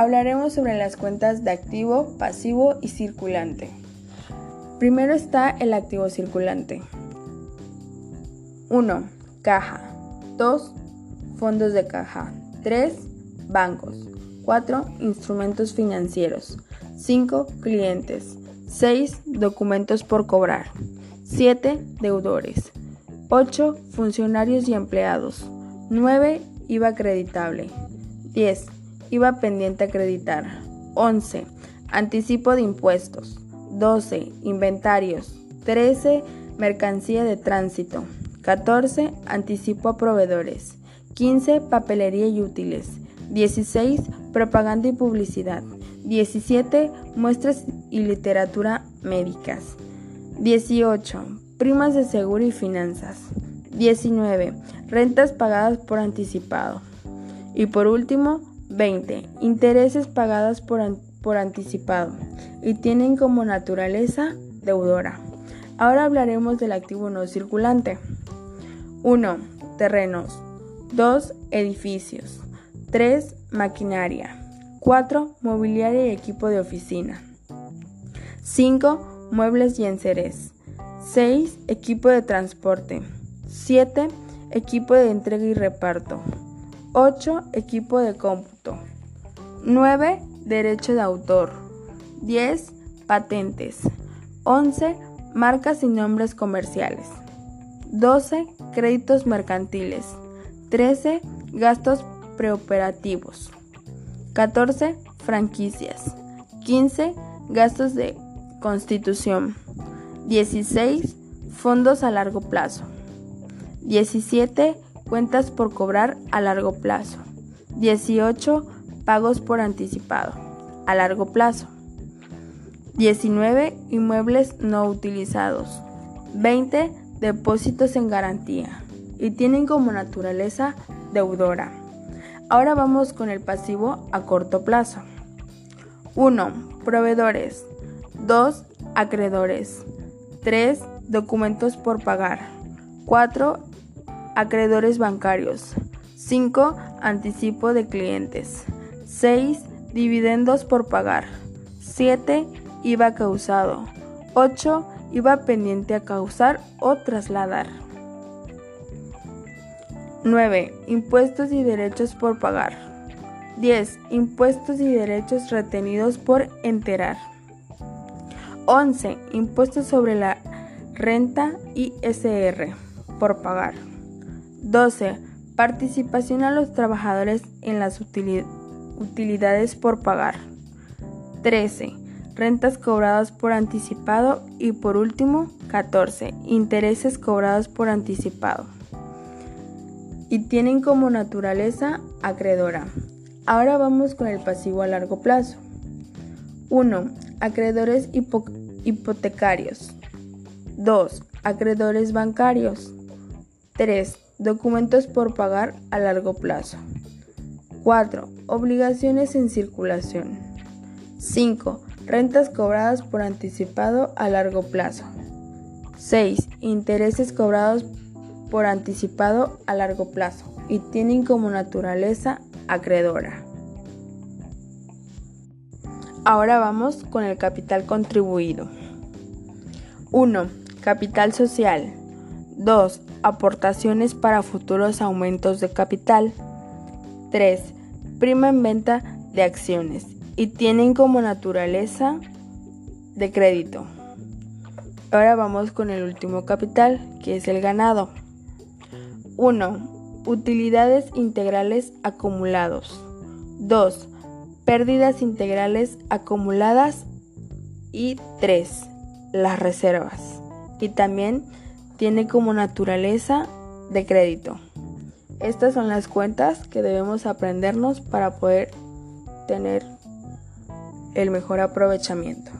hablaremos sobre las cuentas de activo, pasivo y circulante. Primero está el activo circulante. 1. Caja. 2. Fondos de caja. 3. Bancos. 4. Instrumentos financieros. 5. Clientes. 6. Documentos por cobrar. 7. Deudores. 8. Funcionarios y empleados. 9. IVA acreditable. 10. IVA pendiente acreditar. 11. Anticipo de impuestos. 12. Inventarios. 13. Mercancía de tránsito. 14. Anticipo a proveedores. 15. Papelería y útiles. 16. Propaganda y publicidad. 17. Muestras y literatura médicas. 18. Primas de seguro y finanzas. 19. Rentas pagadas por anticipado. Y por último, 20. Intereses pagadas por, por anticipado y tienen como naturaleza deudora. Ahora hablaremos del activo no circulante. 1. Terrenos. 2. Edificios. 3. Maquinaria. 4. Mobiliario y equipo de oficina. 5. Muebles y enseres. 6. Equipo de transporte. 7. Equipo de entrega y reparto. 8. Equipo de cómputo. 9. Derecho de autor. 10. Patentes. 11. Marcas y nombres comerciales. 12. Créditos mercantiles. 13. Gastos preoperativos. 14. Franquicias. 15. Gastos de constitución. 16. Fondos a largo plazo. 17. Cuentas por cobrar a largo plazo. 18. Pagos por anticipado a largo plazo. 19. Inmuebles no utilizados. 20. Depósitos en garantía. Y tienen como naturaleza deudora. Ahora vamos con el pasivo a corto plazo. 1. Proveedores. 2. Acreedores. 3. Documentos por pagar. 4 acreedores bancarios. 5. Anticipo de clientes. 6. Dividendos por pagar. 7. IVA causado. 8. IVA pendiente a causar o trasladar. 9. Impuestos y derechos por pagar. 10. Impuestos y derechos retenidos por enterar. 11. Impuestos sobre la renta ISR por pagar. 12. Participación a los trabajadores en las utilidades por pagar. 13. Rentas cobradas por anticipado y por último 14. Intereses cobrados por anticipado. Y tienen como naturaleza acreedora. Ahora vamos con el pasivo a largo plazo. 1. Acreedores hipotecarios. 2. Acreedores bancarios. 3. Documentos por pagar a largo plazo. 4. Obligaciones en circulación. 5. Rentas cobradas por anticipado a largo plazo. 6. Intereses cobrados por anticipado a largo plazo y tienen como naturaleza acreedora. Ahora vamos con el capital contribuido. 1. Capital social. 2 aportaciones para futuros aumentos de capital. 3. Prima en venta de acciones y tienen como naturaleza de crédito. Ahora vamos con el último capital, que es el ganado. 1. Utilidades integrales acumulados. 2. Pérdidas integrales acumuladas. Y 3. Las reservas. Y también tiene como naturaleza de crédito. Estas son las cuentas que debemos aprendernos para poder tener el mejor aprovechamiento.